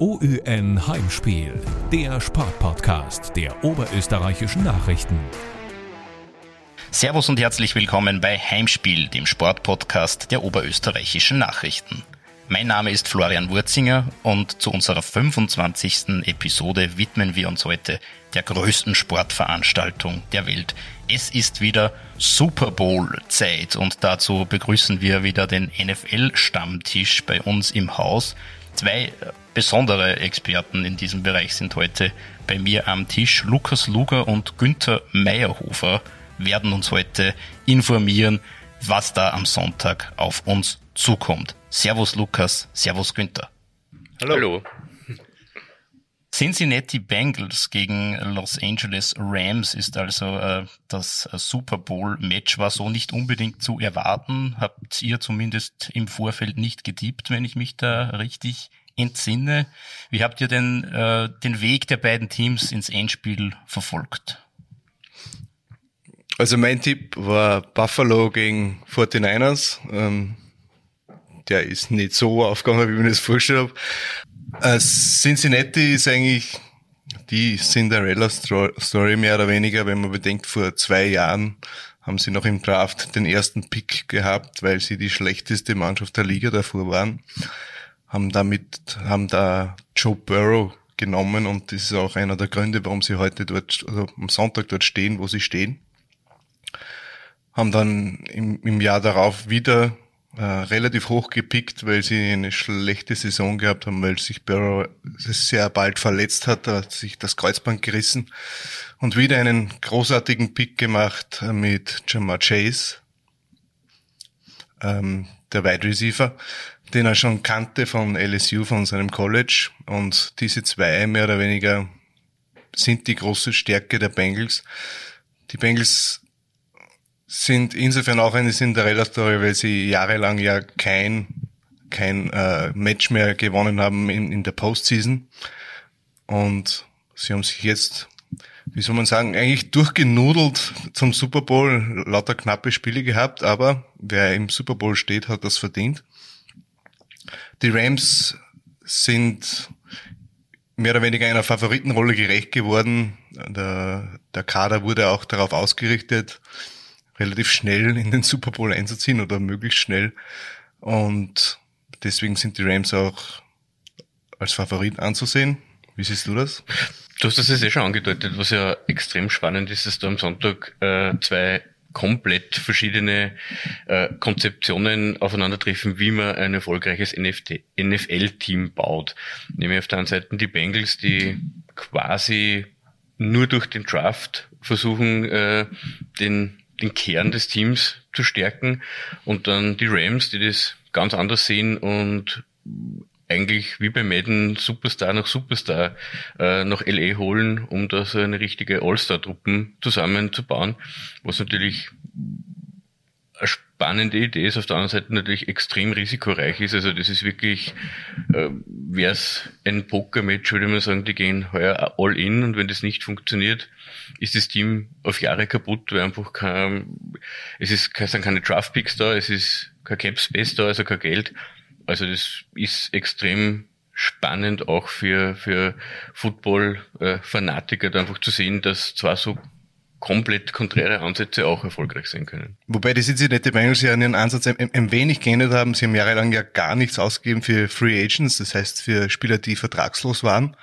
OÜN Heimspiel, der Sportpodcast der oberösterreichischen Nachrichten. Servus und herzlich willkommen bei Heimspiel, dem Sportpodcast der oberösterreichischen Nachrichten. Mein Name ist Florian Wurzinger und zu unserer 25. Episode widmen wir uns heute der größten Sportveranstaltung der Welt. Es ist wieder Super Bowl Zeit und dazu begrüßen wir wieder den NFL Stammtisch bei uns im Haus. Zwei besondere Experten in diesem Bereich sind heute bei mir am Tisch. Lukas Luger und Günther Meyerhofer werden uns heute informieren, was da am Sonntag auf uns zukommt. Servus Lukas, Servus Günther. Hallo. Hallo. Cincinnati Bengals gegen Los Angeles Rams ist also äh, das Super Bowl Match war so nicht unbedingt zu erwarten. Habt ihr zumindest im Vorfeld nicht getippt, wenn ich mich da richtig entsinne. Wie habt ihr denn äh, den Weg der beiden Teams ins Endspiel verfolgt? Also mein Tipp war Buffalo gegen 49ers. Ähm, der ist nicht so aufgegangen, wie ich mir das vorgestellt habe. Äh, Cincinnati ist eigentlich die Cinderella-Story mehr oder weniger, wenn man bedenkt, vor zwei Jahren haben sie noch im Draft den ersten Pick gehabt, weil sie die schlechteste Mannschaft der Liga davor waren haben damit, haben da Joe Burrow genommen und das ist auch einer der Gründe, warum sie heute dort, also am Sonntag dort stehen, wo sie stehen. Haben dann im, im Jahr darauf wieder äh, relativ hoch gepickt, weil sie eine schlechte Saison gehabt haben, weil sich Burrow sehr bald verletzt hat, hat sich das Kreuzband gerissen und wieder einen großartigen Pick gemacht mit Jamar Chase, ähm, der Wide Receiver, den er schon kannte von LSU, von seinem College. Und diese zwei mehr oder weniger sind die große Stärke der Bengals. Die Bengals sind insofern auch eine Cinderella-Story, weil sie jahrelang ja kein, kein äh, Match mehr gewonnen haben in, in der Postseason. Und sie haben sich jetzt, wie soll man sagen, eigentlich durchgenudelt zum Super Bowl, lauter knappe Spiele gehabt, aber wer im Super Bowl steht, hat das verdient. Die Rams sind mehr oder weniger einer Favoritenrolle gerecht geworden. Der, der Kader wurde auch darauf ausgerichtet, relativ schnell in den Super Bowl einzuziehen oder möglichst schnell. Und deswegen sind die Rams auch als Favorit anzusehen. Wie siehst du das? Du hast das jetzt eh schon angedeutet, was ja extrem spannend ist, dass da am Sonntag äh, zwei komplett verschiedene äh, Konzeptionen aufeinandertreffen, wie man ein erfolgreiches NFL-Team baut. Nämlich auf der einen Seite die Bengals, die quasi nur durch den Draft versuchen, äh, den, den Kern des Teams zu stärken und dann die Rams, die das ganz anders sehen und eigentlich wie bei Madden Superstar nach Superstar äh, nach LA holen, um da so eine richtige All-Star-Truppen zusammenzubauen, was natürlich eine spannende Idee ist, auf der anderen Seite natürlich extrem risikoreich ist. Also das ist wirklich, äh, wäre es ein Poker-Match, würde man sagen, die gehen heuer all in und wenn das nicht funktioniert, ist das Team auf Jahre kaputt, weil einfach kein, es ist, sind keine Draft-Picks da, es ist kein Cap-Space da, also kein Geld also das ist extrem spannend auch für, für Football-Fanatiker, da einfach zu sehen, dass zwar so komplett konträre Ansätze auch erfolgreich sein können. Wobei die Cincinnati Bengals ja ihren Ansatz ein, ein wenig geändert haben. Sie haben jahrelang ja gar nichts ausgegeben für Free Agents, das heißt für Spieler, die vertragslos waren.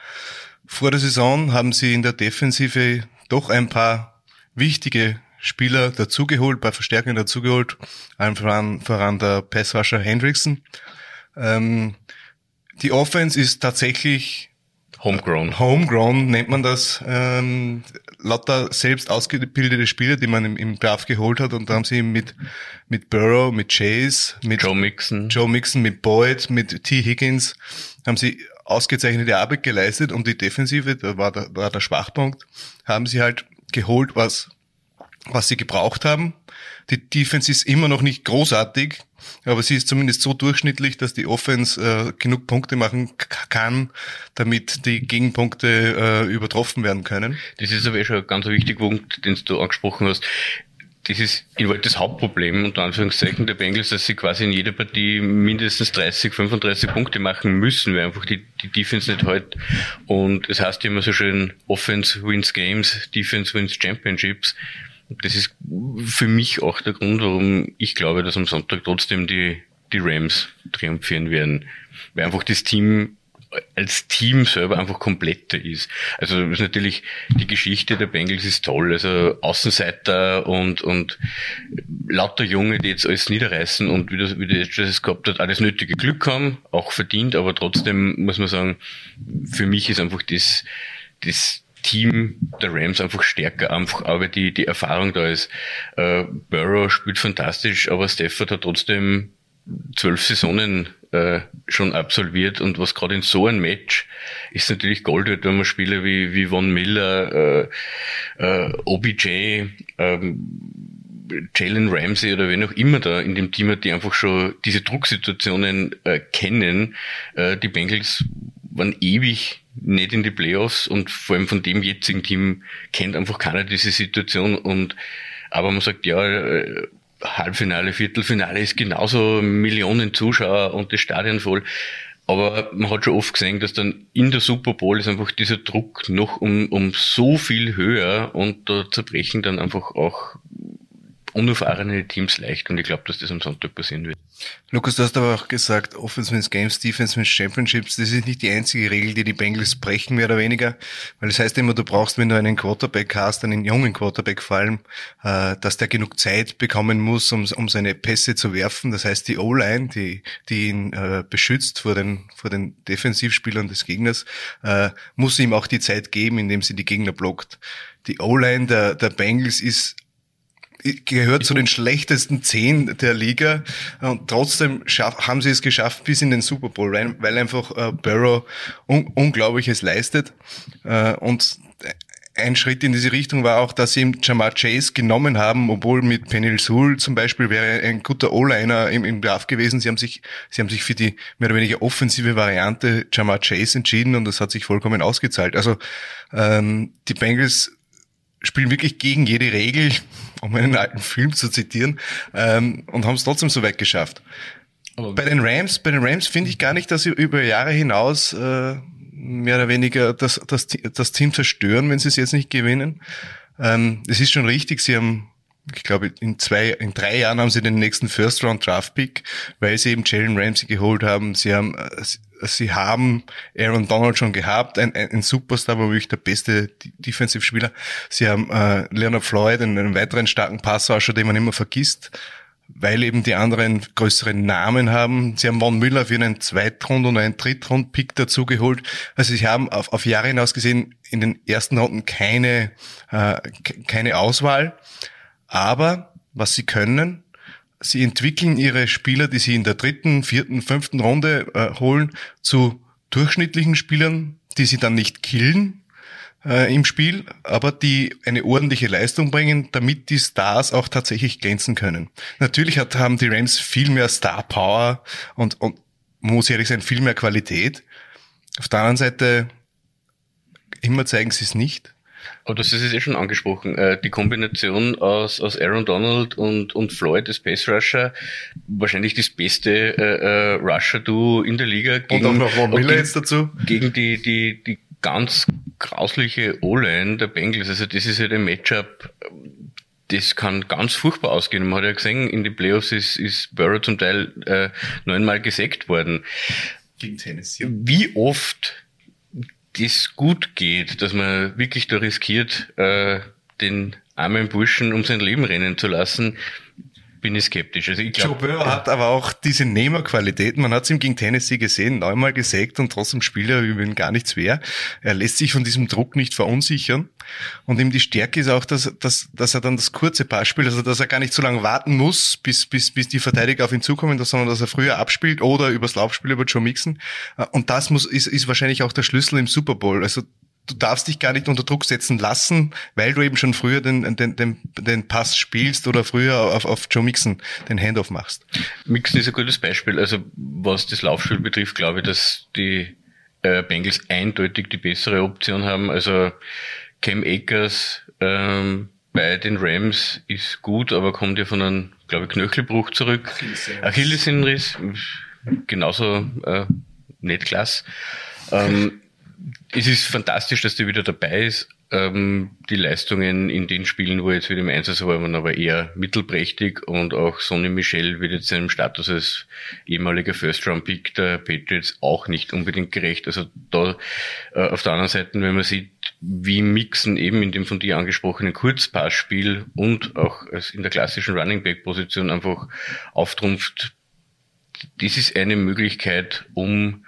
Vor der Saison haben sie in der Defensive doch ein paar wichtige Spieler dazugeholt, bei Verstärkungen dazugeholt, allen voran, voran der Passrusher Hendrickson ähm, die Offense ist tatsächlich Homegrown. Homegrown nennt man das. Ähm, lauter selbst ausgebildete Spieler, die man im, im Draft geholt hat. Und da haben sie mit, mit Burrow, mit Chase, mit Joe Mixon, Joe Mixon, mit Boyd, mit T. Higgins, haben sie ausgezeichnete Arbeit geleistet. Und die Defensive, da war der, war der Schwachpunkt, haben sie halt geholt, was, was sie gebraucht haben. Die Defense ist immer noch nicht großartig, aber sie ist zumindest so durchschnittlich, dass die Offense äh, genug Punkte machen kann, damit die Gegenpunkte äh, übertroffen werden können. Das ist aber eh schon ein ganz wichtiger Punkt, den du angesprochen hast das ist in Wahrheit das Hauptproblem, unter Anführungszeichen, der Bengals, dass sie quasi in jeder Partie mindestens 30, 35 Punkte machen müssen, weil einfach die, die Defense nicht halt. Und es heißt immer so schön, Offense wins Games, Defense wins Championships. Das ist für mich auch der Grund, warum ich glaube, dass am Sonntag trotzdem die, die Rams triumphieren werden. Weil einfach das Team als Team selber einfach kompletter ist. Also ist natürlich die Geschichte der Bengals ist toll. Also Außenseiter und und lauter Junge, die jetzt alles niederreißen und wie das wie das jetzt gehabt hat, alles nötige Glück haben, auch verdient, aber trotzdem muss man sagen, für mich ist einfach das das Team der Rams einfach stärker, einfach aber die die Erfahrung da ist. Äh, Burrow spielt fantastisch, aber Stafford hat trotzdem zwölf Saisonen äh, schon absolviert und was gerade in so einem Match ist natürlich Gold wird, wenn man Spieler wie, wie Von Miller, äh, äh, OBJ, ähm, Jalen Ramsey oder wen auch immer da in dem Team hat, die einfach schon diese Drucksituationen äh, kennen. Äh, die Bengals waren ewig nicht in die Playoffs und vor allem von dem jetzigen Team kennt einfach keiner diese Situation und aber man sagt, ja, äh, Halbfinale, Viertelfinale ist genauso Millionen Zuschauer und das Stadion voll. Aber man hat schon oft gesehen, dass dann in der Super Bowl ist einfach dieser Druck noch um, um so viel höher und da zerbrechen dann einfach auch unerfahrene Teams leicht und ich glaube, dass das am Sonntag passieren wird. Lukas, du hast aber auch gesagt, Offense wins Games, Defense wins Championships. Das ist nicht die einzige Regel, die die Bengals brechen, mehr oder weniger. Weil das heißt immer, du brauchst, wenn du einen Quarterback hast, einen jungen Quarterback vor allem, äh, dass der genug Zeit bekommen muss, um, um seine Pässe zu werfen. Das heißt, die O-Line, die, die ihn äh, beschützt vor den, vor den Defensivspielern des Gegners, äh, muss ihm auch die Zeit geben, indem sie die Gegner blockt. Die O-Line der, der Bengals ist gehört zu den schlechtesten zehn der Liga und trotzdem haben sie es geschafft bis in den Super Bowl rein, weil einfach äh, Burrow un Unglaubliches leistet äh, und ein Schritt in diese Richtung war auch, dass sie ihm Jamar Chase genommen haben, obwohl mit Penny Sul zum Beispiel wäre ein guter O-Liner im, im Draft gewesen. Sie haben sich, sie haben sich für die mehr oder weniger offensive Variante Jamar Chase entschieden und das hat sich vollkommen ausgezahlt. Also ähm, die Bengals spielen wirklich gegen jede Regel, um einen alten Film zu zitieren, ähm, und haben es trotzdem so weit geschafft. Aber bei den Rams, bei den Rams finde ich gar nicht, dass sie über Jahre hinaus äh, mehr oder weniger das, das, das Team zerstören, wenn sie es jetzt nicht gewinnen. Ähm, es ist schon richtig, sie haben ich glaube, in zwei, in drei Jahren haben sie den nächsten First Round Draft Pick, weil sie eben Jalen Ramsey geholt haben. Sie haben, äh, sie haben Aaron Donald schon gehabt, ein, ein Superstar, war wirklich der beste Defensivspieler. Sie haben äh, Leonard Floyd, einen, einen weiteren starken Passwascher, den man immer vergisst, weil eben die anderen größeren Namen haben. Sie haben Von Müller für einen Zweitrund- und einen Drittrund-Pick dazu geholt. Also sie haben auf, auf Jahre hinaus gesehen in den ersten Runden keine, äh, keine Auswahl. Aber was sie können, sie entwickeln ihre Spieler, die sie in der dritten, vierten, fünften Runde äh, holen, zu durchschnittlichen Spielern, die sie dann nicht killen äh, im Spiel, aber die eine ordentliche Leistung bringen, damit die Stars auch tatsächlich glänzen können. Natürlich hat, haben die Rams viel mehr Star Power und, und muss ehrlich sein, viel mehr Qualität. Auf der anderen Seite, immer zeigen sie es nicht. Aber das ist eh schon angesprochen. Äh, die Kombination aus, aus Aaron Donald und, und Floyd, das Pace Rusher, wahrscheinlich das beste äh, äh, Rusher-Duo in der Liga. Gegen, und auch noch Von Miller jetzt dazu. Gegen die, die, die ganz grausliche O-Line der Bengals. Also das ist ja halt ein Matchup, das kann ganz furchtbar ausgehen. Man hat ja gesehen, in den Playoffs ist, ist Burrow zum Teil äh, neunmal gesackt worden. Gegen Tennessee. Wie oft das gut geht, dass man wirklich da riskiert, äh, den armen Burschen um sein Leben rennen zu lassen, bin ich skeptisch. Also ich glaub, Joe Burrow hat aber auch diese Nehmerqualitäten. Man hat es ihm gegen Tennessee gesehen, neunmal gesägt und trotzdem spielt er über ihn gar nichts mehr. Er lässt sich von diesem Druck nicht verunsichern. Und ihm die Stärke ist auch, dass, dass, dass er dann das kurze Pass spielt, also dass er gar nicht so lange warten muss, bis, bis, bis die Verteidiger auf ihn zukommen, sondern dass er früher abspielt oder übers Laufspiel über Joe Mixon. Und das muss, ist, ist wahrscheinlich auch der Schlüssel im Super Bowl. Also du darfst dich gar nicht unter Druck setzen lassen, weil du eben schon früher den, den, den, den Pass spielst oder früher auf, auf Joe Mixon den Handoff machst. Mixon ist ein gutes Beispiel. Also was das Laufspiel betrifft, glaube ich, dass die äh, Bengals eindeutig die bessere Option haben. Also Cam Akers ähm, bei den Rams ist gut, aber kommt ja von einem, glaube ich, Knöchelbruch zurück. Achillessehnenriss, genauso äh, nicht klasse. Ähm, es ist fantastisch, dass der wieder dabei ist. Ähm, die Leistungen in den Spielen, wo er jetzt wieder im Einsatz war, waren aber eher mittelprächtig und auch Sonny Michel wird jetzt seinem Status als ehemaliger First-Round-Pick der Patriots auch nicht unbedingt gerecht. Also da äh, auf der anderen Seite, wenn man sieht, wie Mixen eben in dem von dir angesprochenen Kurzpassspiel und auch in der klassischen Running Back-Position einfach auftrumpft, das ist eine Möglichkeit, um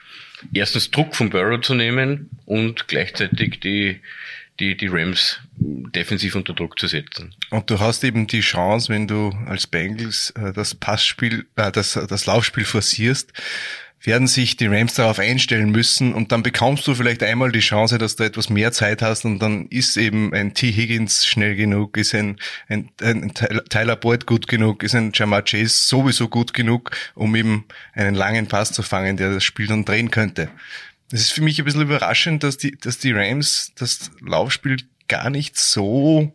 erstens Druck vom Burrow zu nehmen und gleichzeitig die die, die Rams defensiv unter Druck zu setzen. Und du hast eben die Chance, wenn du als Bengals äh, das Passspiel, äh, das, das Laufspiel forcierst, werden sich die Rams darauf einstellen müssen und dann bekommst du vielleicht einmal die Chance, dass du etwas mehr Zeit hast und dann ist eben ein T. Higgins schnell genug, ist ein, ein, ein Tyler Boyd gut genug, ist ein Jamar Chase sowieso gut genug, um eben einen langen Pass zu fangen, der das Spiel dann drehen könnte. Es ist für mich ein bisschen überraschend, dass die, dass die Rams das Laufspiel gar nicht so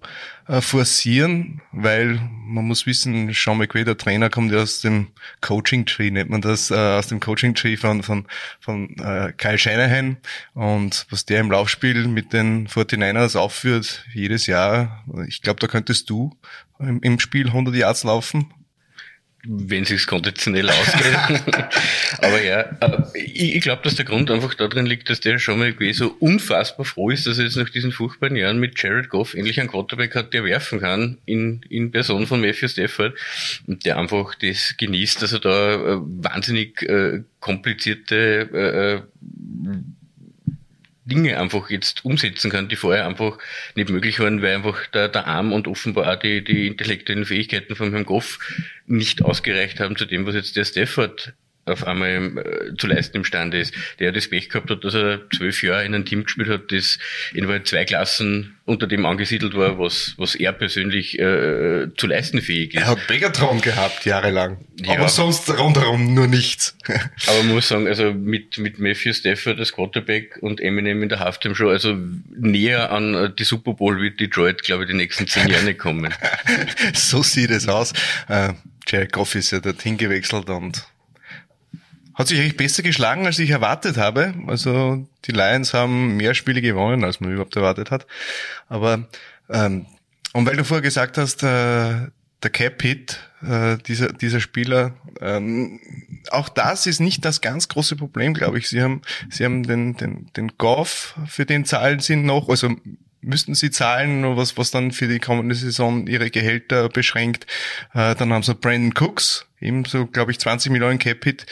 äh, forcieren, weil man muss wissen, Sean McVay, der Trainer, kommt ja aus dem Coaching Tree, nennt man das, äh, aus dem Coaching Tree von, von, von äh, Kyle Shanahan. Und was der im Laufspiel mit den 49ers aufführt, jedes Jahr, ich glaube, da könntest du im, im Spiel 100 Yards laufen, wenn sich's konditionell ausgeht. Aber ja, äh, ich, ich glaube, dass der Grund einfach darin liegt, dass der schon mal so unfassbar froh ist, dass er jetzt nach diesen furchtbaren Jahren mit Jared Goff endlich einen Quarterback hat, der werfen kann in, in Person von Matthew Stafford und der einfach das genießt, dass er da äh, wahnsinnig äh, komplizierte äh, äh Dinge einfach jetzt umsetzen kann, die vorher einfach nicht möglich waren, weil einfach der, der Arm und offenbar auch die, die intellektuellen Fähigkeiten von Herrn Goff nicht ausgereicht haben zu dem, was jetzt der Stafford auf einmal äh, zu leisten imstande ist. Der das Pech gehabt hat, dass er zwölf Jahre in einem Team gespielt hat, das in zwei Klassen unter dem angesiedelt war, was, was er persönlich äh, zu leisten fähig ist. Er hat Megatron gehabt, jahrelang. Ja. Aber sonst rundherum nur nichts. Aber man muss sagen, also mit, mit Matthew Stafford als Quarterback und Eminem in der Halftime Show, also näher an äh, die Super Bowl wird Detroit, glaube ich, die nächsten zehn Jahre nicht kommen. so sieht es aus. Äh, Jared Goff ist ja dorthin gewechselt und hat sich eigentlich besser geschlagen, als ich erwartet habe. Also die Lions haben mehr Spiele gewonnen, als man überhaupt erwartet hat. Aber ähm, und weil du vorher gesagt hast, äh, der Cap Hit, äh, dieser, dieser Spieler, ähm, auch das ist nicht das ganz große Problem, glaube ich. Sie haben, sie haben den, den, den Goff, für den zahlen sie noch, also müssten sie zahlen, was, was dann für die kommende Saison ihre Gehälter beschränkt. Äh, dann haben sie Brandon Cooks, eben so, glaube ich, 20 Millionen Capit.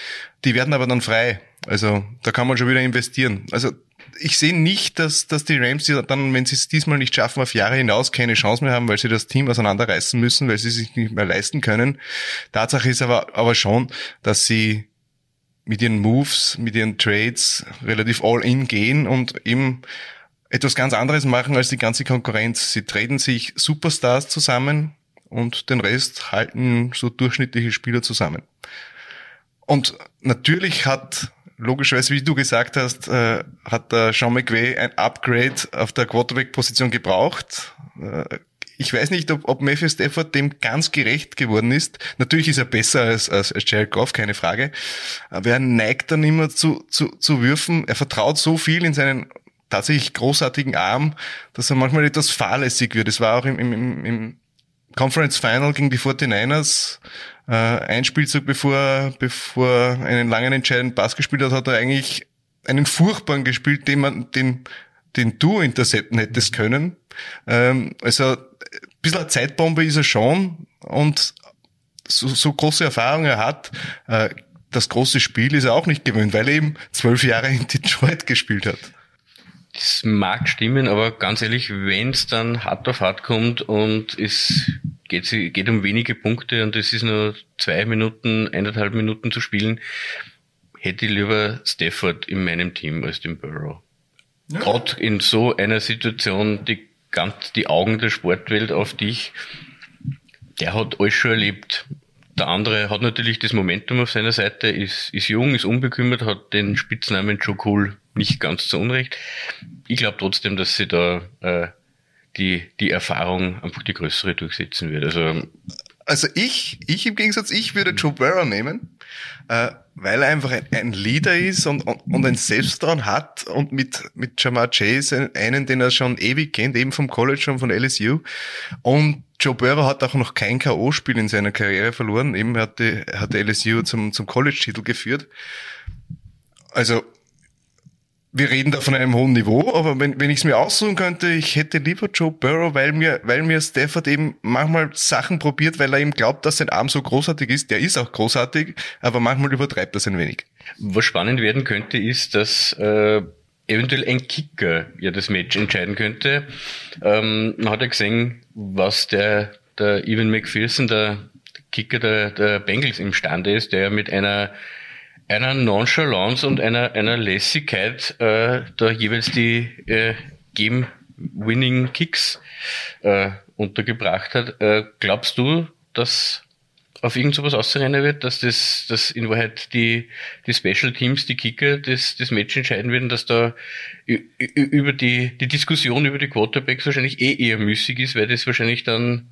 Die werden aber dann frei. Also da kann man schon wieder investieren. Also ich sehe nicht, dass, dass die Rams dann, wenn sie es diesmal nicht schaffen, auf Jahre hinaus keine Chance mehr haben, weil sie das Team auseinanderreißen müssen, weil sie sich nicht mehr leisten können. Tatsache ist aber, aber schon, dass sie mit ihren Moves, mit ihren Trades relativ all in gehen und eben etwas ganz anderes machen als die ganze Konkurrenz. Sie treten sich Superstars zusammen, und den Rest halten so durchschnittliche Spieler zusammen. Und natürlich hat logischerweise, wie du gesagt hast, äh, hat der Sean McVay ein Upgrade auf der Quarterback-Position gebraucht. Äh, ich weiß nicht, ob, ob Matthew Stafford dem ganz gerecht geworden ist. Natürlich ist er besser als, als, als Jared Goff, keine Frage. Aber er neigt dann immer zu, zu, zu Würfen. Er vertraut so viel in seinen tatsächlich großartigen Arm, dass er manchmal etwas fahrlässig wird. Es war auch im, im, im Conference Final gegen die 49ers, äh, ein Spielzug bevor, bevor einen langen entscheidenden Pass gespielt hat, hat er eigentlich einen furchtbaren gespielt, den man, den, den du intercepten hättest können. Ähm, also, ein bisschen eine Zeitbombe ist er schon und so, so große Erfahrung er hat, äh, das große Spiel ist er auch nicht gewöhnt, weil er eben zwölf Jahre in Detroit gespielt hat. Das mag stimmen, aber ganz ehrlich, wenn es dann hart auf hart kommt und es geht, geht um wenige Punkte und es ist nur zwei Minuten, eineinhalb Minuten zu spielen, hätte ich lieber Stafford in meinem Team als den Burrow. Ja. Gerade in so einer Situation, die ganz die Augen der Sportwelt auf dich, der hat alles schon erlebt. Der andere hat natürlich das Momentum auf seiner Seite, ist, ist jung, ist unbekümmert, hat den Spitznamen Joe Cool nicht ganz zu Unrecht. Ich glaube trotzdem, dass sie da äh, die, die Erfahrung einfach die größere durchsetzen wird. Also, also ich, ich im Gegensatz, ich würde Joe Burrow nehmen, äh, weil er einfach ein, ein Leader ist und, und, und ein Selbstvertrauen hat und mit, mit Jamar Chase einen, den er schon ewig kennt, eben vom College und von LSU. Und Joe Burrow hat auch noch kein K.O.-Spiel in seiner Karriere verloren. Eben hat die, hat LSU zum, zum College-Titel geführt. Also, wir reden da von einem hohen Niveau, aber wenn, wenn ich es mir aussuchen könnte, ich hätte lieber Joe Burrow, weil mir, weil mir Stafford eben manchmal Sachen probiert, weil er ihm glaubt, dass sein Arm so großartig ist. Der ist auch großartig, aber manchmal übertreibt er es ein wenig. Was spannend werden könnte, ist, dass äh, eventuell ein Kicker ja das Match entscheiden könnte. Ähm, man hat ja gesehen, was der, der Evan McPherson, der Kicker der, der Bengals imstande ist, der mit einer einer Nonchalance und einer, einer Lässigkeit äh, da jeweils die äh, Game-Winning-Kicks äh, untergebracht hat. Äh, glaubst du, dass auf irgend sowas auszurennen wird, dass das, dass in Wahrheit die, die Special Teams, die Kicker, das, das Match entscheiden werden, dass da über die, die Diskussion über die Quarterbacks wahrscheinlich eh eher müßig ist, weil das wahrscheinlich dann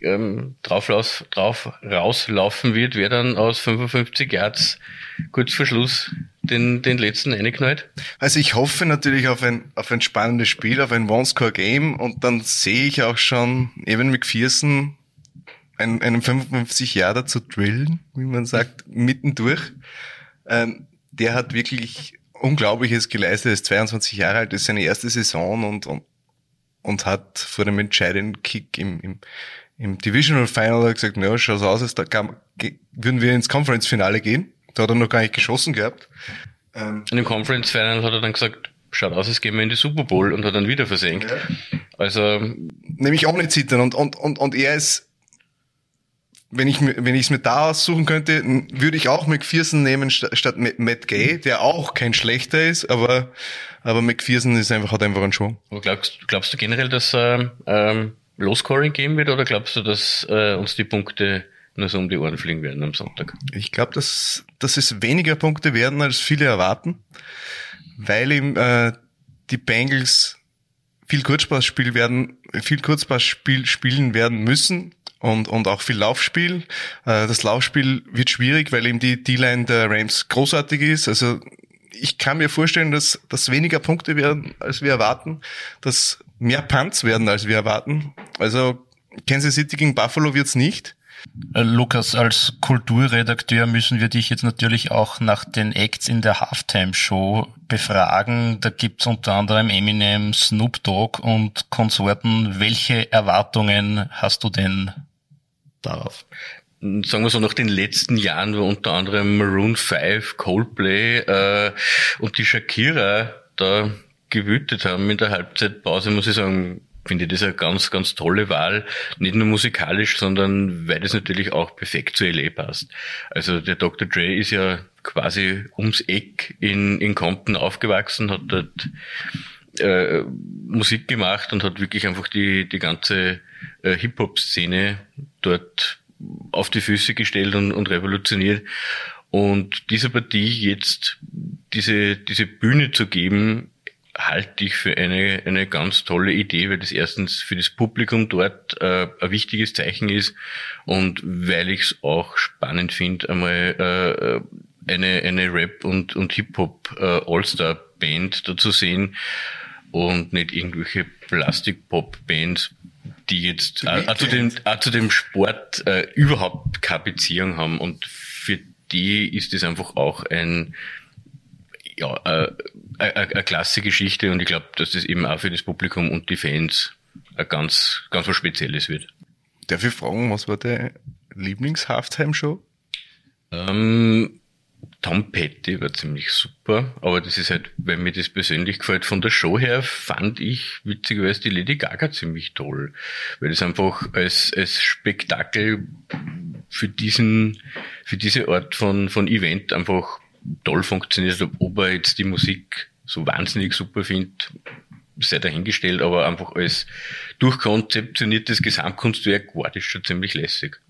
ähm, drauf, raus, drauf rauslaufen wird, wer dann aus 55 Yards kurz vor Schluss den, den letzten reinknallt? Also ich hoffe natürlich auf ein, auf ein spannendes Spiel, auf ein One-Score-Game und dann sehe ich auch schon Evan McPherson einen, einen 55 Jahre zu drillen, wie man sagt, mittendurch. Ähm, der hat wirklich Unglaubliches geleistet, ist 22 Jahre alt, ist seine erste Saison und, und, und hat vor dem entscheidenden Kick im, im, im Divisional Final gesagt, naja, schaut aus, als da kann, würden wir ins Conference Finale gehen. Da hat er noch gar nicht geschossen gehabt. Ähm, in dem Conference Final hat er dann gesagt, schaut aus, als gehen wir in die Super Bowl und hat dann wieder versenkt. Ja. Also. Nämlich auch nicht zittern und, und, und, und er ist, wenn ich wenn ich es mir da aussuchen könnte, würde ich auch McPherson nehmen statt Matt Gay, der auch kein schlechter ist, aber aber McPherson ist einfach hat einfach einen Schwung. Aber glaubst, glaubst du generell, dass ähm, ähm, Low Scoring geben wird oder glaubst du, dass äh, uns die Punkte nur so um die Ohren fliegen werden am Sonntag. Ich glaube, dass, dass es weniger Punkte werden, als viele erwarten, weil ihm äh, die Bengals viel Kurzpassspiel werden, viel Kurzpassspiel spielen werden müssen und, und auch viel Laufspiel. Äh, das Laufspiel wird schwierig, weil eben die D-Line der Rams großartig ist. Also ich kann mir vorstellen, dass, dass weniger Punkte werden, als wir erwarten, dass mehr Punts werden, als wir erwarten. Also Kansas City gegen Buffalo wird's nicht. Äh, Lukas, als Kulturredakteur müssen wir dich jetzt natürlich auch nach den Acts in der Halftime-Show befragen. Da gibt's unter anderem Eminem, Snoop Dogg und Konsorten. Welche Erwartungen hast du denn darauf? sagen wir so, nach den letzten Jahren, wo unter anderem Maroon 5, Coldplay äh, und die Shakira da gewütet haben in der Halbzeitpause, muss ich sagen, finde ich das eine ganz, ganz tolle Wahl. Nicht nur musikalisch, sondern weil es natürlich auch perfekt zu LA passt. Also der Dr. Dre ist ja quasi ums Eck in, in Compton aufgewachsen, hat dort äh, Musik gemacht und hat wirklich einfach die, die ganze äh, Hip-Hop-Szene dort auf die Füße gestellt und, und revolutioniert. Und dieser Partie jetzt diese, diese Bühne zu geben, halte ich für eine, eine ganz tolle Idee, weil das erstens für das Publikum dort äh, ein wichtiges Zeichen ist und weil ich es auch spannend finde, einmal äh, eine, eine Rap- und, und Hip-Hop äh, All-Star-Band da zu sehen und nicht irgendwelche Plastik-Pop-Bands, die jetzt äh, äh, zu, dem, äh, zu dem Sport äh, überhaupt keine Beziehung haben. Und für die ist es einfach auch ein ja, äh, eine klasse Geschichte und ich glaube, dass das eben auch für das Publikum und die Fans ein ganz, ganz was Spezielles wird. Darf ich fragen, was war der Lieblings-Halftime-Show? Ähm, Tom Petty war ziemlich super, aber das ist halt, weil mir das persönlich gefällt. Von der Show her fand ich witzigerweise die Lady Gaga ziemlich toll, weil das einfach als, als Spektakel für diesen, für diese Art von, von Event einfach toll funktioniert. Ob er jetzt die Musik so wahnsinnig super findet, sei dahingestellt, aber einfach als durchkonzeptioniertes Gesamtkunstwerk war das schon ziemlich lässig.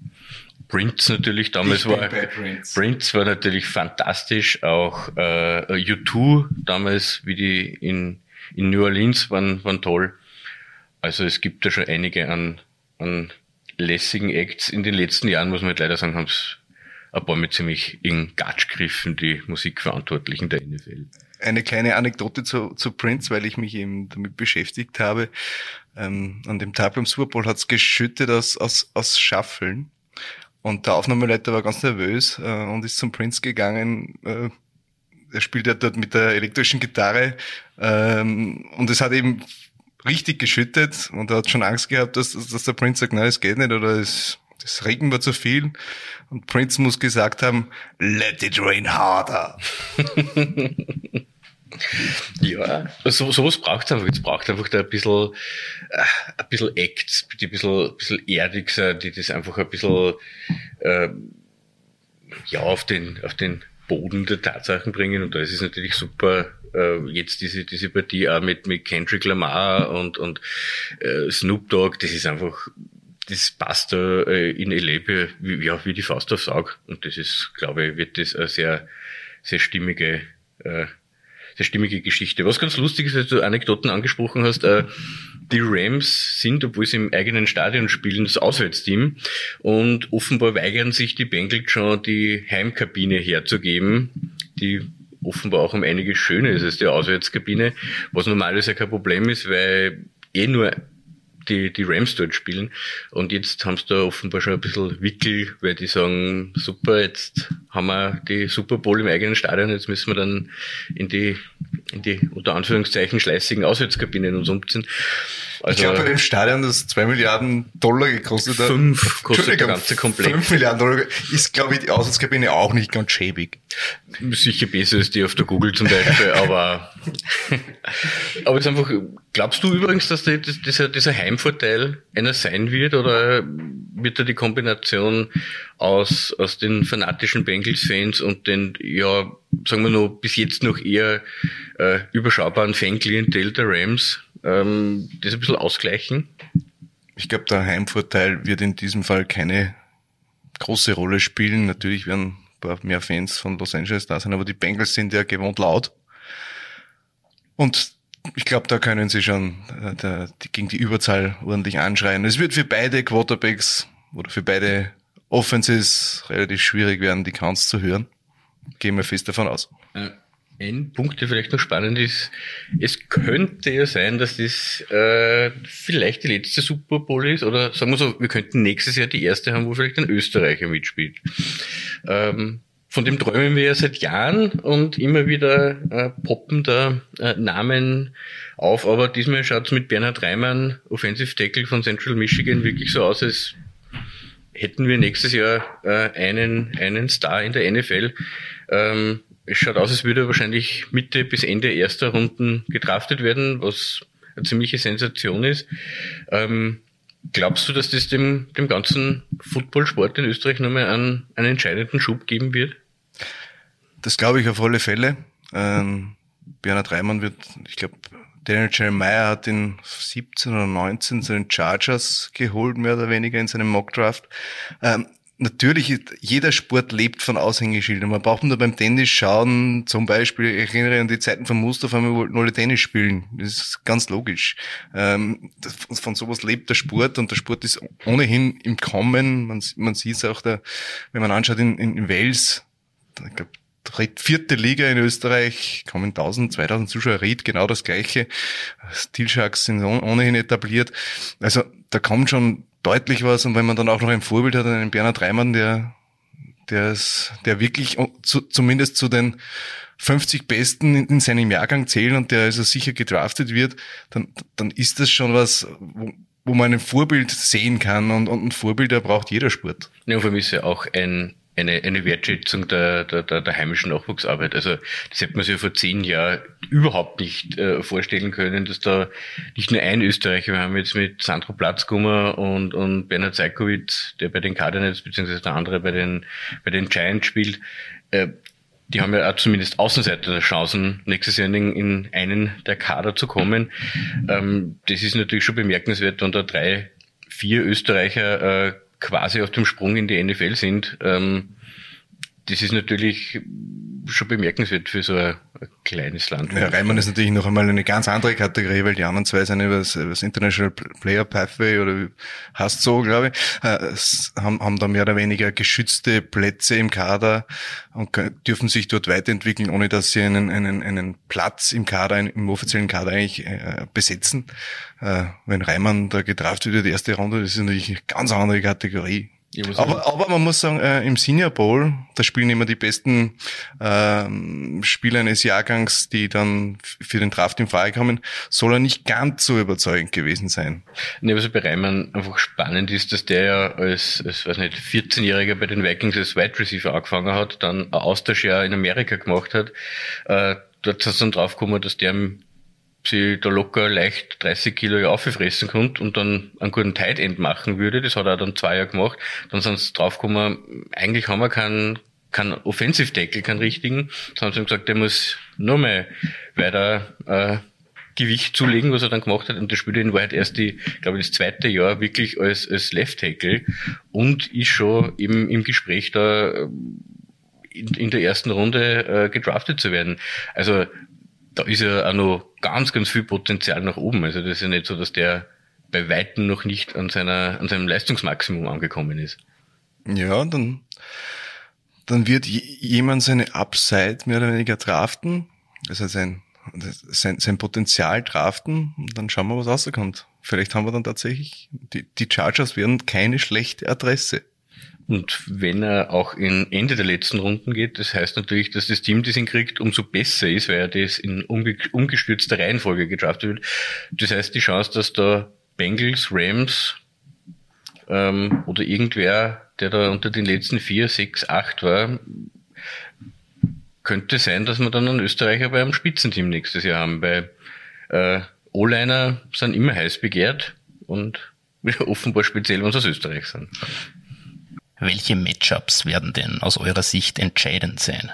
Prince natürlich damals war Prince. Prince war natürlich fantastisch, auch äh, U2 damals, wie die in, in New Orleans waren, waren toll. Also es gibt da schon einige an, an lässigen Acts. In den letzten Jahren, muss man halt leider sagen, haben es ein paar mit ziemlich in Gatsch griffen, die Musikverantwortlichen der NFL. Eine kleine Anekdote zu, zu Prince, weil ich mich eben damit beschäftigt habe. Ähm, an dem Tag beim Super Bowl hat's geschüttet aus, aus, aus Schaffeln. Und der Aufnahmeleiter war ganz nervös äh, und ist zum Prince gegangen. Äh, er spielt ja dort mit der elektrischen Gitarre ähm, und es hat eben richtig geschüttet und er hat schon Angst gehabt, dass, dass der Prince sagt, nein, es geht nicht oder es, das Regen war zu viel. Und Prince muss gesagt haben, let it rain harder. ja, so, sowas braucht es einfach. Es braucht einfach da ein bisschen, äh, ein bisschen Acts, die ein bisschen, ein bisschen erdig sind, die das einfach ein bisschen, äh, ja, auf den, auf den Boden der Tatsachen bringen. Und da ist es natürlich super, äh, jetzt diese, diese Partie auch mit, mit Kendrick Lamar und, und äh, Snoop Dogg, das ist einfach, das passt äh, in LA wie, ja, wie die Faust aufs Auge. Und das ist, glaube ich, wird das eine sehr, sehr stimmige, äh, sehr stimmige Geschichte. Was ganz lustig ist, als du Anekdoten angesprochen hast, äh, die Rams sind, obwohl sie im eigenen Stadion spielen, das Auswärtsteam. Und offenbar weigern sich die Bengals schon, die Heimkabine herzugeben, die offenbar auch um einiges schöner ist als die Auswärtskabine, was normalerweise kein Problem ist, weil eh nur die, die Rams dort spielen. Und jetzt haben sie da offenbar schon ein bisschen Wickel, weil die sagen, super, jetzt haben wir die Super Bowl im eigenen Stadion, jetzt müssen wir dann in die, in die unter Anführungszeichen schleißigen Auswärtskabinen uns umziehen. Also, ich glaube, bei dem Stadion, das zwei Milliarden Dollar gekostet hat. Fünf kostet der ganze Komplett. Fünf Milliarden Dollar ist, glaube ich, die Auswärtskabine auch nicht ganz schäbig. Sicher besser als die auf der Google zum Beispiel, aber, aber ist einfach, glaubst du übrigens, dass die, dieser, dieser Heimvorteil einer sein wird oder wird da die Kombination aus, aus den fanatischen Bengals-Fans und den, ja, sagen wir noch, bis jetzt noch eher äh, überschaubaren Fanklientel der Rams ähm, das ein bisschen ausgleichen? Ich glaube, der Heimvorteil wird in diesem Fall keine große Rolle spielen. Natürlich werden ein paar mehr Fans von Los Angeles da sein, aber die Bengals sind ja gewohnt laut. Und ich glaube, da können sie schon äh, der, die, gegen die Überzahl ordentlich anschreien. Es wird für beide Quarterbacks oder für beide Offenses relativ schwierig werden, die Counts zu hören. Gehen wir fest davon aus. Ja. Ein Punkt, der vielleicht noch spannend ist, es könnte ja sein, dass das äh, vielleicht die letzte Super Bowl ist, oder sagen wir so, wir könnten nächstes Jahr die erste haben, wo vielleicht ein Österreicher mitspielt. Ähm, von dem träumen wir ja seit Jahren und immer wieder äh, poppen da äh, Namen auf, aber diesmal schaut es mit Bernhard Reimann, Offensive Tackle von Central Michigan, wirklich so aus, als hätten wir nächstes Jahr äh, einen, einen Star in der NFL. Ähm, es schaut aus, als würde wahrscheinlich Mitte bis Ende erster Runden gedraftet werden, was eine ziemliche Sensation ist. Ähm, glaubst du, dass das dem, dem ganzen Footballsport in Österreich nochmal einen, einen entscheidenden Schub geben wird? Das glaube ich auf alle Fälle. Ähm, Bernhard Reimann wird, ich glaube, Daniel Jeremiah hat in 17 oder 19 zu den Chargers geholt, mehr oder weniger in seinem Mockdraft. Ähm, natürlich, jeder Sport lebt von Aushängeschildern. Man braucht nur beim Tennis schauen, zum Beispiel, ich erinnere an die Zeiten von Mustafa, wir wollten alle Tennis spielen. Das ist ganz logisch. Ähm, von sowas lebt der Sport und der Sport ist ohnehin im Kommen. Man, man sieht es auch da, wenn man anschaut in, in Wales, ich glaube, vierte Liga in Österreich, kommen 1000, 2000 Zuschauer, Ried, genau das Gleiche. Steel Sharks sind ohnehin etabliert. Also da kommt schon deutlich was. Und wenn man dann auch noch ein Vorbild hat, einen Bernhard Reimann, der, der ist, der wirklich zu, zumindest zu den 50 Besten in, in seinem Jahrgang zählen und der also sicher gedraftet wird, dann, dann ist das schon was, wo, wo man ein Vorbild sehen kann und, und ein Vorbild braucht jeder Sport. Ja, für mich ist ja auch ein eine, eine Wertschätzung der, der, der, der heimischen Nachwuchsarbeit. Also das hätte man sich ja vor zehn Jahren überhaupt nicht äh, vorstellen können, dass da nicht nur ein Österreicher, wir haben jetzt mit Sandro Platzgummer und, und Bernhard Zeikowitz, der bei den Cardinals beziehungsweise der andere bei den, bei den Giants spielt, äh, die haben ja auch zumindest Außenseiter Chancen, nächstes Jahr in, in einen der Kader zu kommen. Ähm, das ist natürlich schon bemerkenswert, wenn da drei, vier Österreicher äh, quasi auf dem Sprung in die NFL sind. Ähm, das ist natürlich schon bemerkenswert für so ein, ein kleines Land. Ja, Reimann ist natürlich noch einmal eine ganz andere Kategorie, weil die anderen zwei sind über das, über das International Player Pathway oder heißt so, glaube ich, äh, haben, haben da mehr oder weniger geschützte Plätze im Kader und dürfen sich dort weiterentwickeln, ohne dass sie einen, einen, einen Platz im Kader, im offiziellen Kader eigentlich äh, besetzen. Äh, wenn Reimann da getraft wird, die erste Runde, das ist natürlich eine ganz andere Kategorie. Aber, aber man muss sagen, äh, im Senior Bowl, da spielen immer die besten äh, Spieler eines Jahrgangs, die dann für den Draft in Frage kommen, soll er nicht ganz so überzeugend gewesen sein. Nee, was bei Reimann einfach spannend ist, dass der ja als, als weiß nicht, 14-Jähriger bei den Vikings als Wide Receiver angefangen hat, dann ein Austauschjahr in Amerika gemacht hat. Äh, dort ist dann draufgekommen, dass der sie da locker leicht 30 Kilo aufgefressen kommt und dann einen guten Tight End machen würde. Das hat er dann zwei Jahre gemacht. Dann sind sie draufgekommen, eigentlich haben wir keinen, keinen Offensive Tackle, keinen richtigen. Dann haben sie gesagt, der muss nur mal weiter äh, Gewicht zulegen, was er dann gemacht hat. Und der spielt in Wahrheit erst die, glaube ich, das zweite Jahr wirklich als, als Left Tackle und ist schon eben im Gespräch da in, in der ersten Runde äh, gedraftet zu werden. Also da ist ja auch noch ganz, ganz viel Potenzial nach oben. Also das ist ja nicht so, dass der bei Weitem noch nicht an seiner, an seinem Leistungsmaximum angekommen ist. Ja, dann, dann wird jemand seine Upside mehr oder weniger draften, also sein, sein, sein Potenzial draften und dann schauen wir, was rauskommt. Vielleicht haben wir dann tatsächlich, die, die Chargers werden keine schlechte Adresse. Und wenn er auch in Ende der letzten Runden geht, das heißt natürlich, dass das Team, das ihn kriegt, umso besser ist, weil er das in umgestürzter Reihenfolge gedraftet wird. Das heißt, die Chance, dass da Bengals, Rams ähm, oder irgendwer, der da unter den letzten vier, sechs, acht war, könnte sein, dass wir dann einen Österreicher bei einem Spitzenteam nächstes Jahr haben. Bei äh, O-Liner sind immer heiß begehrt und offenbar speziell, wenn sie aus Österreich sind. Welche Matchups werden denn aus eurer Sicht entscheidend sein?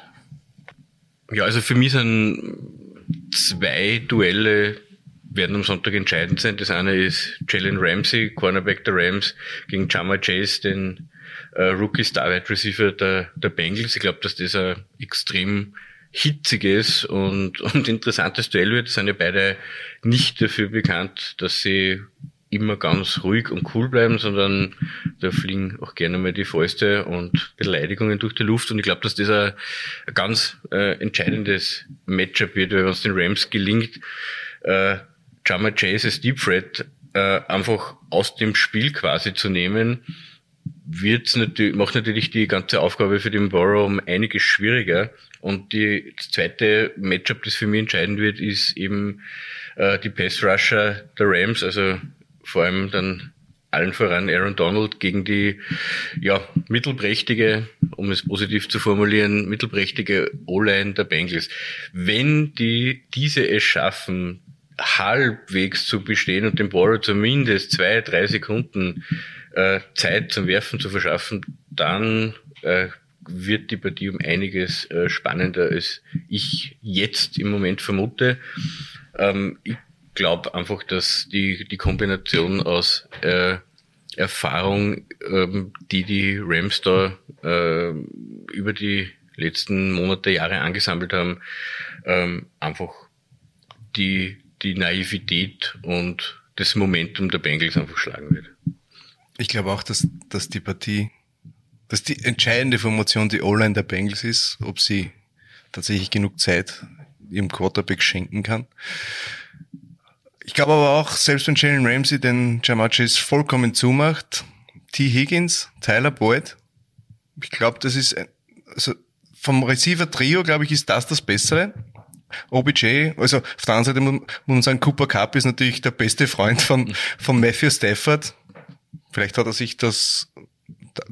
Ja, also für mich sind zwei Duelle werden am Sonntag entscheidend sein. Das eine ist Jalen Ramsey, Cornerback der Rams, gegen Jama Chase, den äh, Rookie Star Wide Receiver der, der Bengals. Ich glaube, dass das ein extrem hitziges und, und interessantes Duell wird. Das sind ja beide nicht dafür bekannt, dass sie immer ganz ruhig und cool bleiben, sondern da fliegen auch gerne mal die Fäuste und Beleidigungen durch die Luft. Und ich glaube, dass das ein, ganz äh, entscheidendes Matchup wird, wenn es den Rams gelingt, äh, Jama Chase als Deep Threat äh, einfach aus dem Spiel quasi zu nehmen, wird's natürlich, macht natürlich die ganze Aufgabe für den Borrow um einiges schwieriger. Und die, zweite Matchup, das für mich entscheidend wird, ist eben äh, die Pass Rusher der Rams, also vor allem dann allen voran Aaron Donald gegen die ja, mittelprächtige, um es positiv zu formulieren, mittelprächtige O-Line der Bengals. Wenn die diese es schaffen, halbwegs zu bestehen und dem Baller zumindest zwei, drei Sekunden äh, Zeit zum Werfen zu verschaffen, dann äh, wird die Partie um einiges äh, spannender, als ich jetzt im Moment vermute. Ähm, ich glaube einfach, dass die, die Kombination aus äh, Erfahrung, ähm, die die Rams da äh, über die letzten Monate, Jahre angesammelt haben, ähm, einfach die, die Naivität und das Momentum der Bengals einfach schlagen wird. Ich glaube auch, dass, dass die Partie, dass die entscheidende Formation die O-Line der Bengals ist, ob sie tatsächlich genug Zeit ihrem Quarterback schenken kann. Ich glaube aber auch, selbst wenn Jalen Ramsey den Jamar Chase vollkommen zumacht, T. Higgins, Tyler Boyd, ich glaube, das ist, also vom Receiver-Trio, glaube ich, ist das das Bessere. OBJ, also auf der anderen Seite muss man sagen, Cooper Cup ist natürlich der beste Freund von, von Matthew Stafford. Vielleicht hat er sich das,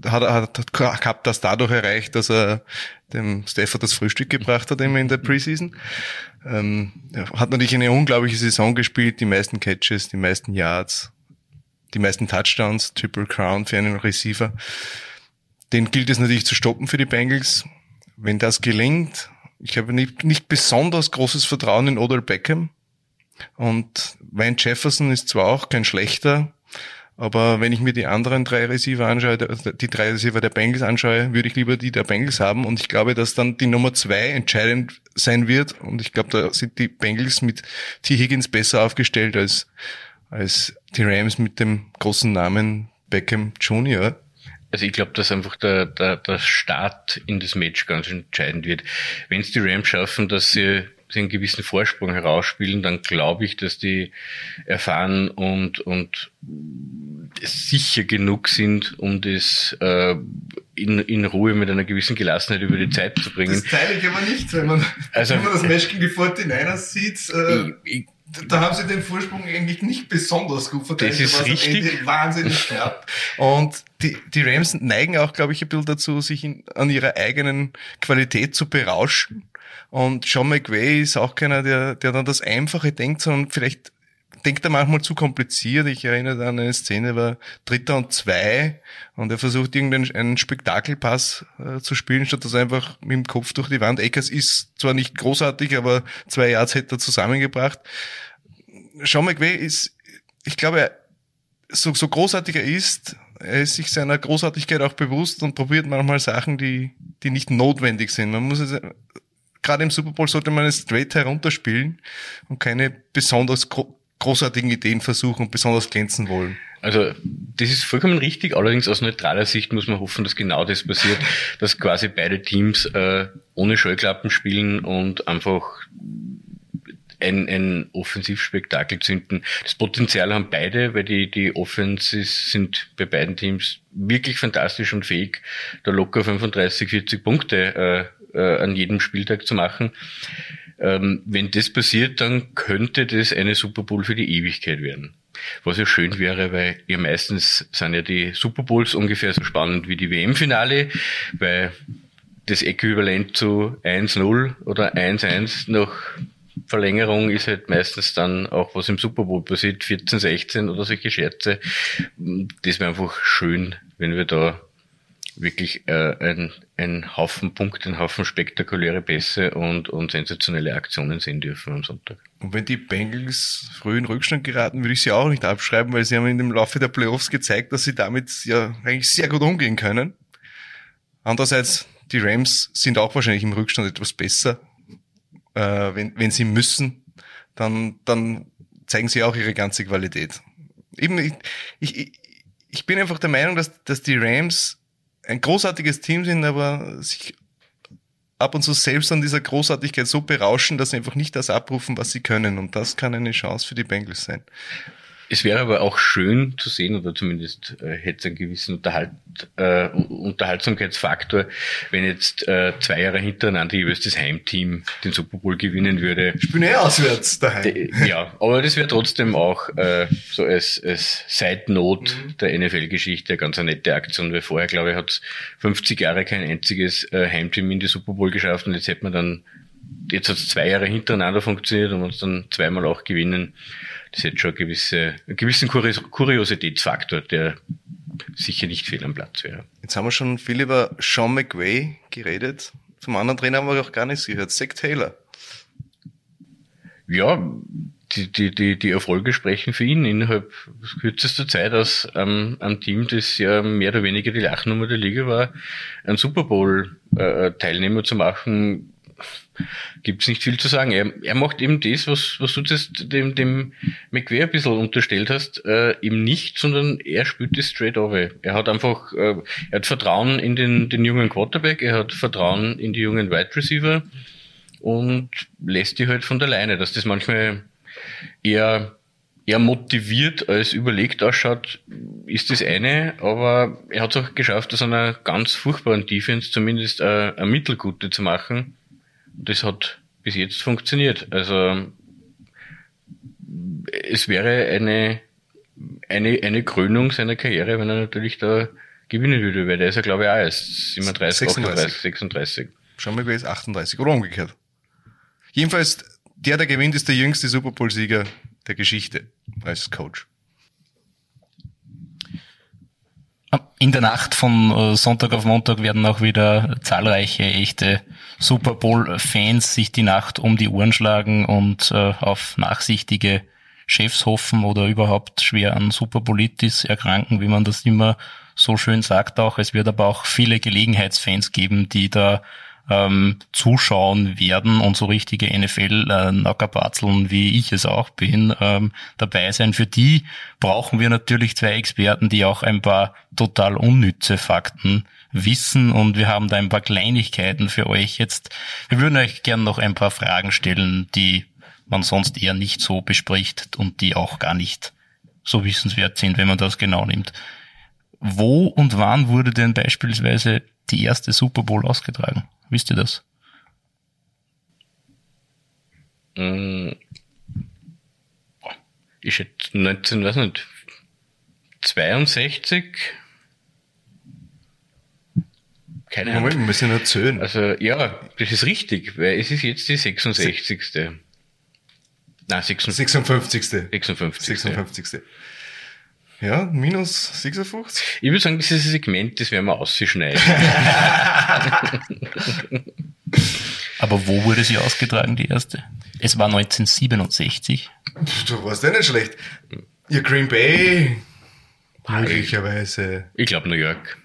hat, hat, hat Cup das dadurch erreicht, dass er dem Stafford das Frühstück gebracht hat immer in der Preseason. Ähm, hat natürlich eine unglaubliche Saison gespielt, die meisten Catches, die meisten Yards, die meisten Touchdowns, Triple Crown für einen Receiver. Den gilt es natürlich zu stoppen für die Bengals. Wenn das gelingt, ich habe nicht, nicht besonders großes Vertrauen in Odell Beckham. Und Wayne Jefferson ist zwar auch kein schlechter, Aber wenn ich mir die anderen drei Receiver anschaue, die drei Receiver der Bengals anschaue, würde ich lieber die der Bengals haben. Und ich glaube, dass dann die Nummer zwei entscheidend sein wird. Und ich glaube, da sind die Bengals mit T. Higgins besser aufgestellt als, als die Rams mit dem großen Namen Beckham Jr. Also ich glaube, dass einfach der, der, der Start in das Match ganz entscheidend wird. Wenn es die Rams schaffen, dass sie, sie einen gewissen Vorsprung herausspielen, dann glaube ich, dass die erfahren und, und sicher genug sind, um das äh, in, in Ruhe mit einer gewissen Gelassenheit über die Zeit zu bringen. Das teile ich aber nicht, wenn man, also, wenn man das Match gegen die 49ers sieht. Äh, ich, ich, da haben sie den Vorsprung eigentlich nicht besonders gut verteidigt. Das ist richtig. wahnsinnig knapp. Und die, die Rams neigen auch, glaube ich, ein bisschen dazu, sich in, an ihrer eigenen Qualität zu berauschen. Und Sean McVay ist auch keiner, der, der dann das Einfache denkt, sondern vielleicht denkt er manchmal zu kompliziert. Ich erinnere an eine Szene, war Dritter und Zwei und er versucht irgendeinen Spektakelpass äh, zu spielen, statt dass er einfach mit dem Kopf durch die Wand. Eckers ist zwar nicht großartig, aber zwei Yards hätte er zusammengebracht. Sean McVay ist, ich glaube, so, so großartig er ist, er ist sich seiner Großartigkeit auch bewusst und probiert manchmal Sachen, die, die nicht notwendig sind. Man muss es, gerade im Super Bowl sollte man es straight herunterspielen und keine besonders großartigen Ideen versuchen und besonders glänzen wollen. Also das ist vollkommen richtig. Allerdings aus neutraler Sicht muss man hoffen, dass genau das passiert, dass quasi beide Teams äh, ohne Scheuklappen spielen und einfach ein, ein Offensivspektakel zünden. Das Potenzial haben beide, weil die, die Offenses sind bei beiden Teams wirklich fantastisch und fähig, da locker 35, 40 Punkte äh, äh, an jedem Spieltag zu machen. Ähm, wenn das passiert, dann könnte das eine Super Bowl für die Ewigkeit werden. Was ja schön wäre, weil ja meistens sind ja die Super Bowls ungefähr so spannend wie die WM-Finale, weil das Äquivalent zu 1-0 oder 1-1 nach Verlängerung ist halt meistens dann auch, was im Super Bowl passiert, 14, 16 oder solche Scherze. Das wäre einfach schön, wenn wir da wirklich äh, ein, ein Haufen Punkte, ein Haufen spektakuläre Pässe und, und sensationelle Aktionen sehen dürfen am Sonntag. Und wenn die Bengals früh in Rückstand geraten, würde ich sie auch nicht abschreiben, weil sie haben in dem Laufe der Playoffs gezeigt, dass sie damit ja eigentlich sehr gut umgehen können. Andererseits, die Rams sind auch wahrscheinlich im Rückstand etwas besser. Äh, wenn, wenn sie müssen, dann, dann zeigen sie auch ihre ganze Qualität. Eben, ich, ich, ich bin einfach der Meinung, dass, dass die Rams ein großartiges Team sind, aber sich ab und zu selbst an dieser Großartigkeit so berauschen, dass sie einfach nicht das abrufen, was sie können. Und das kann eine Chance für die Bengals sein. Es wäre aber auch schön zu sehen, oder zumindest äh, hätte es einen gewissen Unterhalt, äh, Unterhaltsamkeitsfaktor, wenn jetzt äh, zwei Jahre hintereinander jeweils das Heimteam den Super Bowl gewinnen würde. Ich bin eh auswärts daheim. De, ja, aber das wäre trotzdem auch äh, so als, als Side-Note mhm. der NFL-Geschichte eine ganz eine nette Aktion, weil vorher, glaube ich, hat 50 Jahre kein einziges äh, Heimteam in die Super Bowl geschafft und jetzt hätte man dann, jetzt hat es zwei Jahre hintereinander funktioniert und uns dann zweimal auch gewinnen das hat schon gewisse, einen gewissen Kuriositätsfaktor, der sicher nicht fehl am Platz wäre. Jetzt haben wir schon viel über Sean McVay geredet. Vom anderen Trainer haben wir auch gar nichts gehört. Zach Taylor. Ja, die, die, die, die Erfolge sprechen für ihn innerhalb kürzester Zeit aus ähm, einem Team, das ja mehr oder weniger die Lachnummer der Liga war, einen Super Bowl äh, Teilnehmer zu machen, gibt's nicht viel zu sagen. Er, er macht eben das, was, was du das dem, dem McVeigh ein bisschen unterstellt hast, äh, eben nicht, sondern er spielt das straight away. Er hat einfach, äh, er hat Vertrauen in den, den jungen Quarterback, er hat Vertrauen in die jungen Wide Receiver und lässt die halt von der Leine, dass das manchmal eher eher motiviert als überlegt ausschaut, ist das eine, aber er hat es auch geschafft, aus einer ganz furchtbaren Defense zumindest äh, eine mittelgute zu machen das hat bis jetzt funktioniert. Also es wäre eine, eine, eine Krönung seiner Karriere, wenn er natürlich da gewinnen würde, weil der ist ja glaube ich auch erst 37, 38, 36. Schauen wir, wer ist 38 oder umgekehrt. Jedenfalls, der, der gewinnt, ist der jüngste Super Bowl-Sieger der Geschichte als Coach. In der Nacht von äh, Sonntag auf Montag werden auch wieder zahlreiche echte Super Bowl-Fans sich die Nacht um die Ohren schlagen und äh, auf nachsichtige Chefs hoffen oder überhaupt schwer an Superbolitis erkranken, wie man das immer so schön sagt auch. Es wird aber auch viele Gelegenheitsfans geben, die da ähm, zuschauen werden und so richtige NFL-Nackerbatzeln, äh, wie ich es auch bin, ähm, dabei sein. Für die brauchen wir natürlich zwei Experten, die auch ein paar total unnütze Fakten wissen und wir haben da ein paar Kleinigkeiten für euch jetzt. Wir würden euch gern noch ein paar Fragen stellen, die man sonst eher nicht so bespricht und die auch gar nicht so wissenswert sind, wenn man das genau nimmt. Wo und wann wurde denn beispielsweise die erste Super Bowl ausgetragen? Wisst ihr das? Ich hätte 19, weiß nicht, 62? Keine Ahnung. Moment, wir müssen erzählen. Also, ja, das ist richtig, weil es ist jetzt die 66. Nein, 56. 56. 56. 56. Ja, minus 56. Ich würde sagen, dieses Segment, das werden wir ausschneiden. Aber wo wurde sie ausgetragen, die erste? Es war 1967. Du warst ja nicht schlecht. Ihr Green Bay, möglicherweise. Ich glaube New York.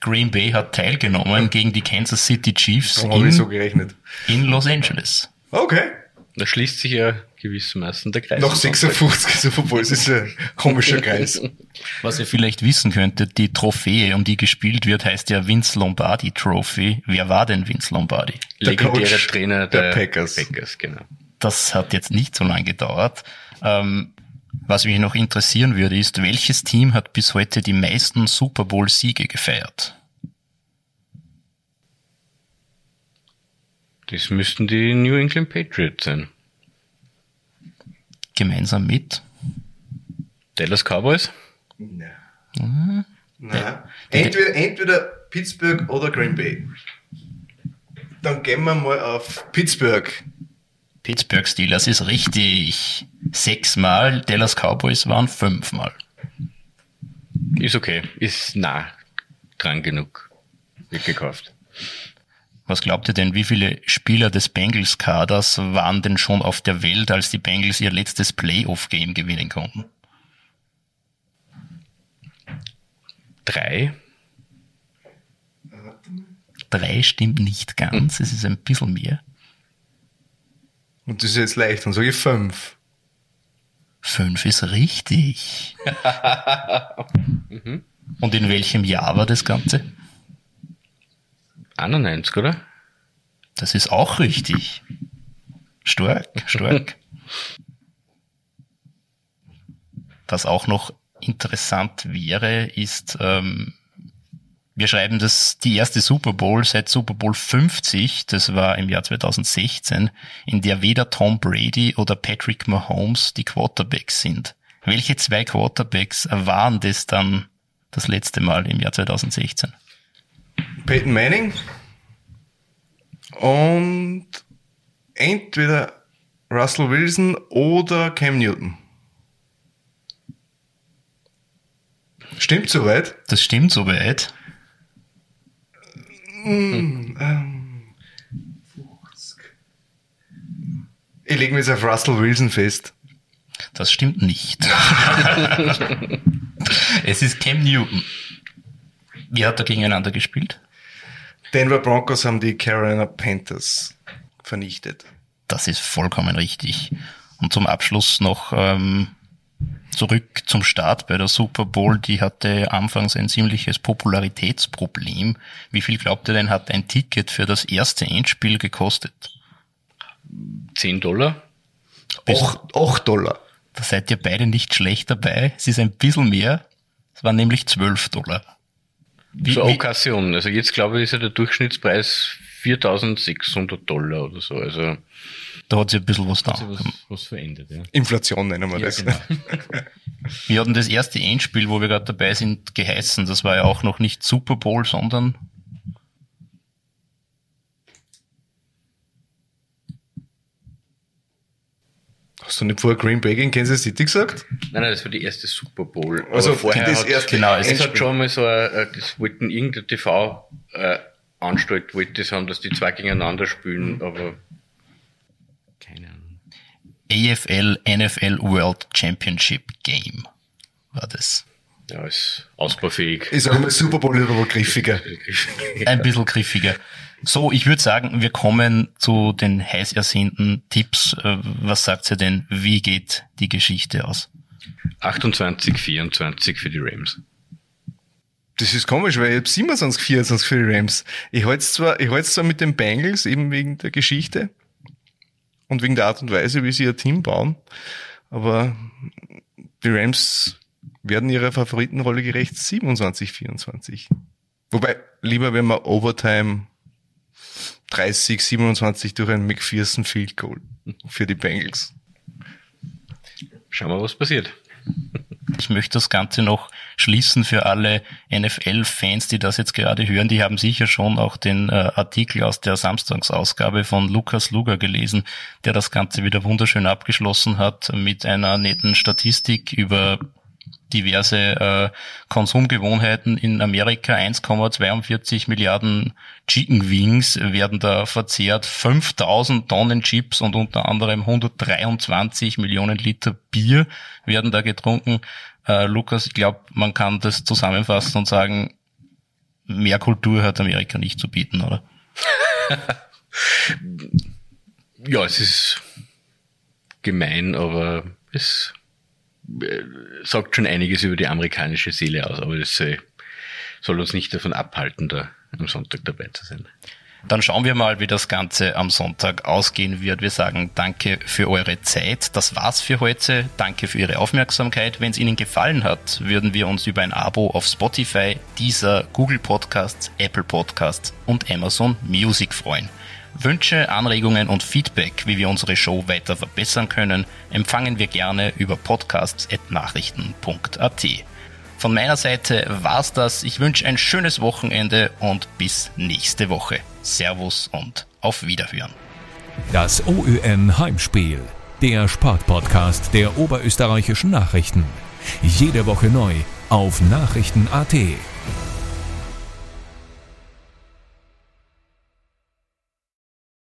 Green Bay hat teilgenommen gegen die Kansas City Chiefs ich so in, gerechnet. in Los Angeles. Okay. Da schließt sich ja gewissermaßen der Kreis. Nach 56 Super Bowls ist ein komischer Kreis. Was ihr vielleicht wissen könntet, die Trophäe, um die gespielt wird, heißt ja Vince Lombardi Trophy. Wer war denn Vince Lombardi? Der Legendärer Coach Trainer der der, Packers. Packers, genau. Das hat jetzt nicht so lange gedauert. Ähm, was mich noch interessieren würde, ist, welches Team hat bis heute die meisten Super Bowl-Siege gefeiert? Das müssten die New England Patriots sein. Gemeinsam mit? Dallas Cowboys? Nein. Nein. Entweder, entweder Pittsburgh oder Green Bay. Dann gehen wir mal auf Pittsburgh. Pittsburgh Steelers ist richtig. Sechsmal, Dallas Cowboys waren fünfmal. Ist okay. Ist nah dran genug. Wird gekauft. Was glaubt ihr denn, wie viele Spieler des Bengals-Kaders waren denn schon auf der Welt, als die Bengals ihr letztes Playoff-Game gewinnen konnten? Drei? Drei stimmt nicht ganz, es ist ein bisschen mehr. Und das ist jetzt leicht, dann sage ich fünf. Fünf ist richtig. Und in welchem Jahr war das Ganze? 91, oder? Das ist auch richtig. Stark, stark. Was auch noch interessant wäre, ist, ähm, wir schreiben das die erste Super Bowl seit Super Bowl 50, das war im Jahr 2016, in der weder Tom Brady oder Patrick Mahomes die Quarterbacks sind. Welche zwei Quarterbacks waren das dann das letzte Mal im Jahr 2016? Peyton Manning und entweder Russell Wilson oder Cam Newton. Stimmt soweit? Das stimmt soweit. Ich lege mich jetzt auf Russell Wilson fest. Das stimmt nicht. es ist Cam Newton. Wie hat er gegeneinander gespielt? Denver Broncos haben die Carolina Panthers vernichtet. Das ist vollkommen richtig. Und zum Abschluss noch ähm, zurück zum Start bei der Super Bowl. Die hatte anfangs ein ziemliches Popularitätsproblem. Wie viel glaubt ihr denn, hat ein Ticket für das erste Endspiel gekostet? 10 Dollar? 8 Dollar. Da seid ihr beide nicht schlecht dabei. Es ist ein bisschen mehr. Es waren nämlich 12 Dollar. Wie, Zur Okkasion. Also jetzt glaube ich, ist ja der Durchschnittspreis 4600 Dollar oder so. Also da hat sich ein bisschen was da. was, was verändert, ja. Inflation nennen wir Ja, das. genau. Wir hatten das erste Endspiel, wo wir gerade dabei sind, geheißen. Das war ja auch noch nicht Super Bowl, sondern Hast du nicht vorher Green Bay gegen Kansas City gesagt? Nein, nein, das war die erste Super Bowl. Also Aber vorher das hat, erste genau, es hat schon mal so, ein, das wollten irgendein TV äh, Anstalt wollte das haben, dass die zwei gegeneinander spielen, Mhm. aber keine Ahnung. AFL NFL World Championship Game war das. Ja, ist ausbaufähig. Ist auch mal Super Bowl aber griffiger. Ein bisschen griffiger. So, ich würde sagen, wir kommen zu den heiß ersehnten Tipps. Äh, was sagt ihr denn? Wie geht die Geschichte aus? 28, 24 für die Rams. Das ist komisch, weil ich habe 27, 24 für die Rams. Ich halte es zwar, ich halte zwar mit den Bengals, eben wegen der Geschichte und wegen der Art und Weise, wie sie ihr Team bauen, aber die Rams werden ihrer Favoritenrolle gerecht 27, 24. Wobei, lieber wenn man Overtime 30, 27 durch ein McPherson Field Goal für die Bengals. Schauen wir, was passiert. Ich möchte das Ganze noch schließen für alle NFL-Fans, die das jetzt gerade hören. Die haben sicher schon auch den äh, Artikel aus der Samstagsausgabe von Lukas Luger gelesen, der das Ganze wieder wunderschön abgeschlossen hat mit einer netten Statistik über diverse äh, Konsumgewohnheiten in Amerika. 1,42 Milliarden Chicken Wings werden da verzehrt, 5000 Tonnen Chips und unter anderem 123 Millionen Liter Bier werden da getrunken. Äh, Lukas, ich glaube, man kann das zusammenfassen und sagen, mehr Kultur hat Amerika nicht zu bieten, oder? ja, es ist gemein, aber es sagt schon einiges über die amerikanische Seele aus, aber das soll, soll uns nicht davon abhalten, da am Sonntag dabei zu sein. Dann schauen wir mal, wie das Ganze am Sonntag ausgehen wird. Wir sagen danke für eure Zeit. Das war's für heute. Danke für Ihre Aufmerksamkeit. Wenn es Ihnen gefallen hat, würden wir uns über ein Abo auf Spotify, dieser Google Podcasts, Apple Podcasts und Amazon Music freuen. Wünsche, Anregungen und Feedback, wie wir unsere Show weiter verbessern können, empfangen wir gerne über podcasts.nachrichten.at. Von meiner Seite war's das. Ich wünsche ein schönes Wochenende und bis nächste Woche. Servus und auf Wiederhören. Das OÜN Heimspiel, der Sportpodcast der oberösterreichischen Nachrichten. Jede Woche neu auf Nachrichten.at.